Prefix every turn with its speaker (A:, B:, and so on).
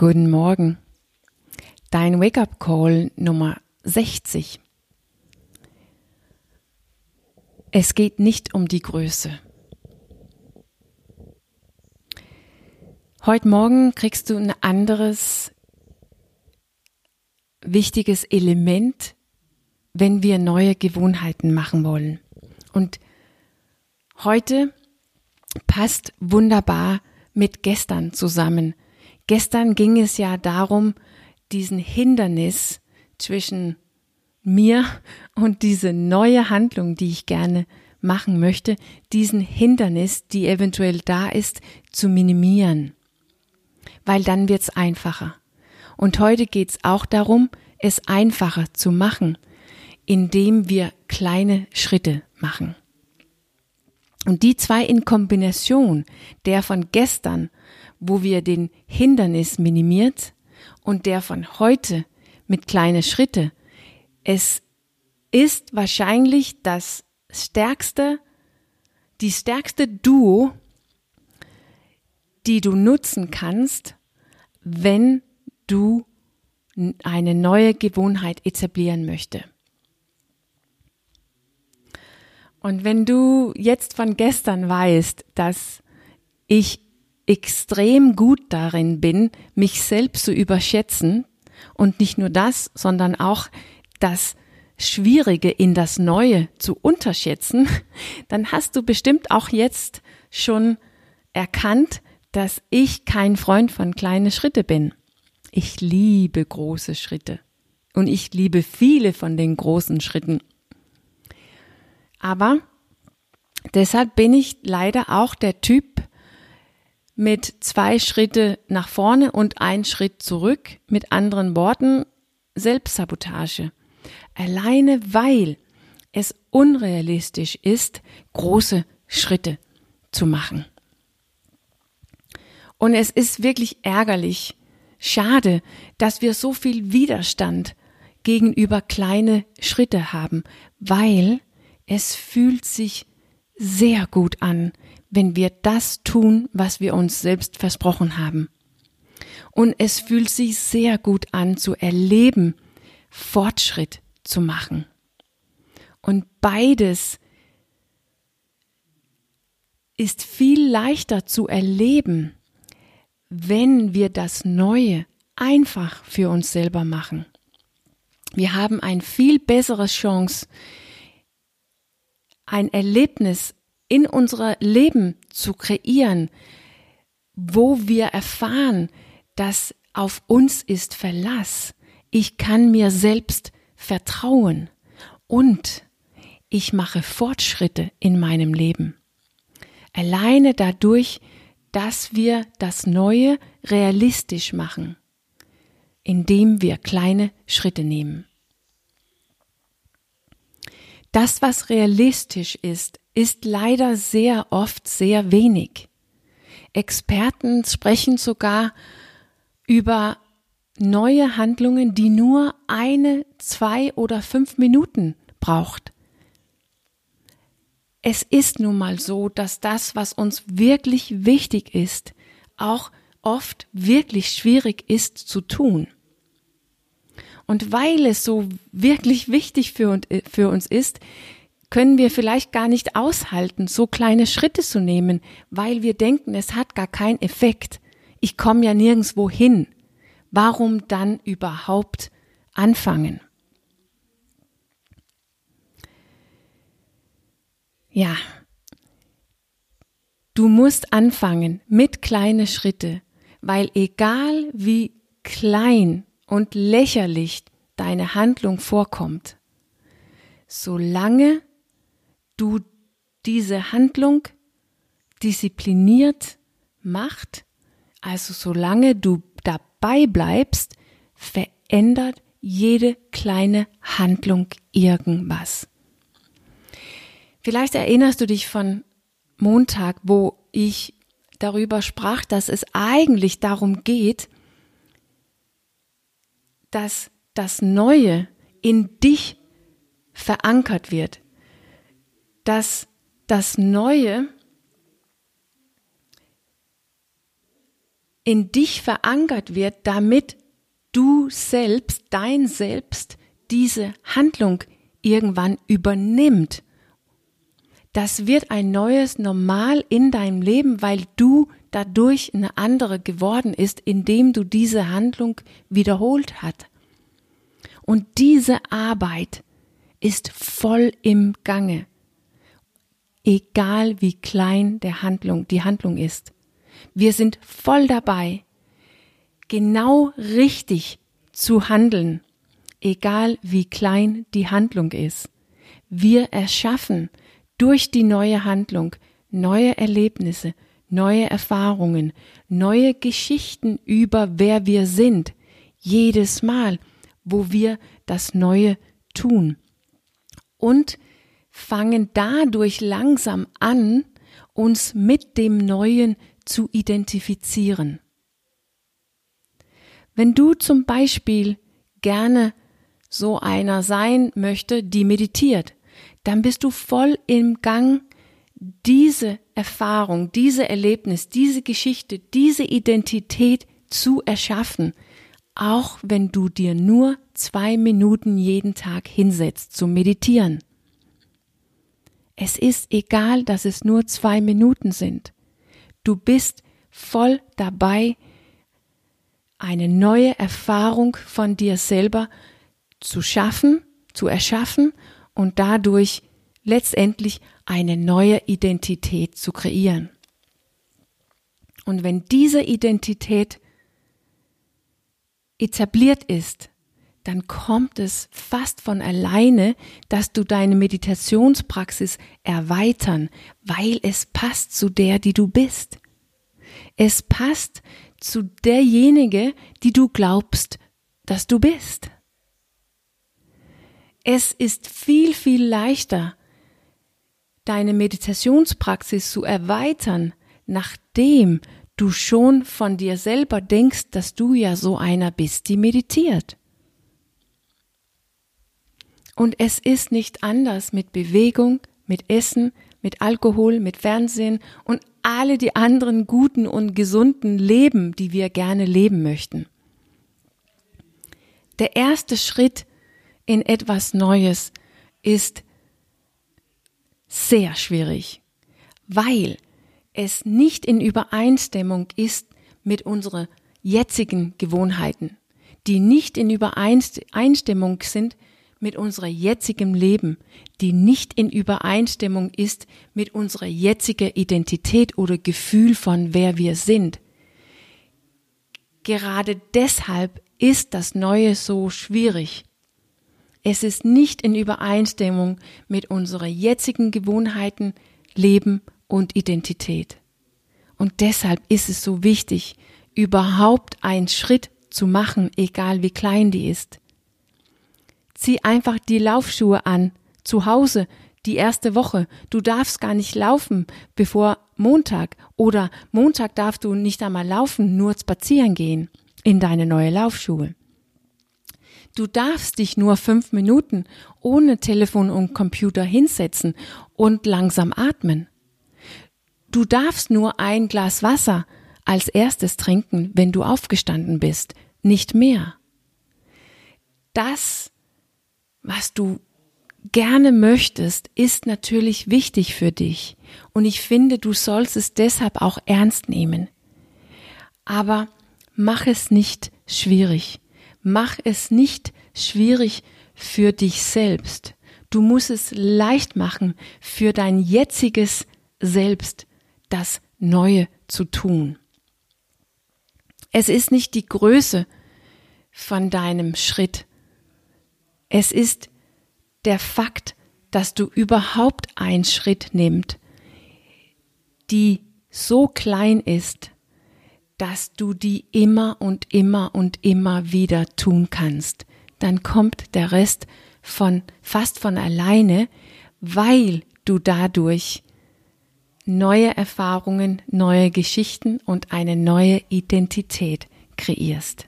A: Guten Morgen. Dein Wake-up-Call Nummer 60. Es geht nicht um die Größe. Heute Morgen kriegst du ein anderes wichtiges Element, wenn wir neue Gewohnheiten machen wollen. Und heute passt wunderbar mit gestern zusammen. Gestern ging es ja darum, diesen Hindernis zwischen mir und diese neue Handlung, die ich gerne machen möchte, diesen Hindernis, die eventuell da ist, zu minimieren. Weil dann wird's einfacher. Und heute geht's auch darum, es einfacher zu machen, indem wir kleine Schritte machen. Und die zwei in Kombination, der von gestern wo wir den Hindernis minimiert und der von heute mit kleine Schritte. Es ist wahrscheinlich das stärkste, die stärkste Duo, die du nutzen kannst, wenn du eine neue Gewohnheit etablieren möchte. Und wenn du jetzt von gestern weißt, dass ich extrem gut darin bin, mich selbst zu überschätzen und nicht nur das, sondern auch das Schwierige in das Neue zu unterschätzen, dann hast du bestimmt auch jetzt schon erkannt, dass ich kein Freund von kleine Schritte bin. Ich liebe große Schritte und ich liebe viele von den großen Schritten. Aber deshalb bin ich leider auch der Typ, mit zwei Schritte nach vorne und ein Schritt zurück. Mit anderen Worten, Selbstsabotage. Alleine weil es unrealistisch ist, große Schritte zu machen. Und es ist wirklich ärgerlich, schade, dass wir so viel Widerstand gegenüber kleine Schritte haben, weil es fühlt sich sehr gut an, wenn wir das tun, was wir uns selbst versprochen haben. Und es fühlt sich sehr gut an zu erleben, Fortschritt zu machen. Und beides ist viel leichter zu erleben, wenn wir das Neue einfach für uns selber machen. Wir haben ein viel besseres Chance, ein Erlebnis in unser Leben zu kreieren, wo wir erfahren, dass auf uns ist Verlass. Ich kann mir selbst vertrauen und ich mache Fortschritte in meinem Leben. Alleine dadurch, dass wir das Neue realistisch machen, indem wir kleine Schritte nehmen. Das, was realistisch ist, ist leider sehr oft sehr wenig. Experten sprechen sogar über neue Handlungen, die nur eine, zwei oder fünf Minuten braucht. Es ist nun mal so, dass das, was uns wirklich wichtig ist, auch oft wirklich schwierig ist zu tun. Und weil es so wirklich wichtig für, uns ist, können wir vielleicht gar nicht aushalten, so kleine Schritte zu nehmen, weil wir denken, es hat gar keinen Effekt. Ich komme ja nirgendwo hin. Warum dann überhaupt anfangen? Ja, du musst anfangen mit kleine Schritte, weil egal wie klein und lächerlich deine Handlung vorkommt, solange du diese Handlung diszipliniert macht, also solange du dabei bleibst, verändert jede kleine Handlung irgendwas. Vielleicht erinnerst du dich von Montag, wo ich darüber sprach, dass es eigentlich darum geht, dass das Neue in dich verankert wird, dass das Neue in dich verankert wird, damit du selbst, dein Selbst, diese Handlung irgendwann übernimmt. Das wird ein neues Normal in deinem Leben, weil du dadurch eine andere geworden ist, indem du diese Handlung wiederholt hast. Und diese Arbeit ist voll im Gange, egal wie klein der Handlung, die Handlung ist. Wir sind voll dabei, genau richtig zu handeln, egal wie klein die Handlung ist. Wir erschaffen durch die neue Handlung neue Erlebnisse, neue Erfahrungen, neue Geschichten über wer wir sind, jedes Mal, wo wir das Neue tun. Und fangen dadurch langsam an, uns mit dem Neuen zu identifizieren. Wenn du zum Beispiel gerne so einer sein möchte, die meditiert, dann bist du voll im Gang, diese Erfahrung, diese Erlebnis, diese Geschichte, diese Identität zu erschaffen, auch wenn du dir nur zwei Minuten jeden Tag hinsetzt zum Meditieren. Es ist egal, dass es nur zwei Minuten sind. Du bist voll dabei, eine neue Erfahrung von dir selber zu schaffen, zu erschaffen und dadurch letztendlich eine neue Identität zu kreieren. Und wenn diese Identität etabliert ist, dann kommt es fast von alleine, dass du deine Meditationspraxis erweitern, weil es passt zu der, die du bist. Es passt zu derjenige, die du glaubst, dass du bist. Es ist viel, viel leichter, deine Meditationspraxis zu erweitern, nachdem du schon von dir selber denkst, dass du ja so einer bist, die meditiert. Und es ist nicht anders mit Bewegung, mit Essen, mit Alkohol, mit Fernsehen und alle die anderen guten und gesunden Leben, die wir gerne leben möchten. Der erste Schritt in etwas Neues ist sehr schwierig, weil es nicht in Übereinstimmung ist mit unseren jetzigen Gewohnheiten, die nicht in Übereinstimmung sind mit unserem jetzigen Leben, die nicht in Übereinstimmung ist mit unserer jetzigen Identität oder Gefühl von wer wir sind. Gerade deshalb ist das Neue so schwierig, es ist nicht in Übereinstimmung mit unseren jetzigen Gewohnheiten, Leben und Identität. Und deshalb ist es so wichtig, überhaupt einen Schritt zu machen, egal wie klein die ist. Zieh einfach die Laufschuhe an, zu Hause, die erste Woche. Du darfst gar nicht laufen, bevor Montag oder Montag darfst du nicht einmal laufen, nur spazieren gehen in deine neue Laufschuhe. Du darfst dich nur fünf Minuten ohne Telefon und Computer hinsetzen und langsam atmen. Du darfst nur ein Glas Wasser als erstes trinken, wenn du aufgestanden bist, nicht mehr. Das, was du gerne möchtest, ist natürlich wichtig für dich. Und ich finde, du sollst es deshalb auch ernst nehmen. Aber mach es nicht schwierig. Mach es nicht schwierig für dich selbst. Du musst es leicht machen für dein jetziges Selbst, das Neue zu tun. Es ist nicht die Größe von deinem Schritt. Es ist der Fakt, dass du überhaupt einen Schritt nimmst, die so klein ist, dass du die immer und immer und immer wieder tun kannst. Dann kommt der Rest von fast von alleine, weil du dadurch neue Erfahrungen, neue Geschichten und eine neue Identität kreierst.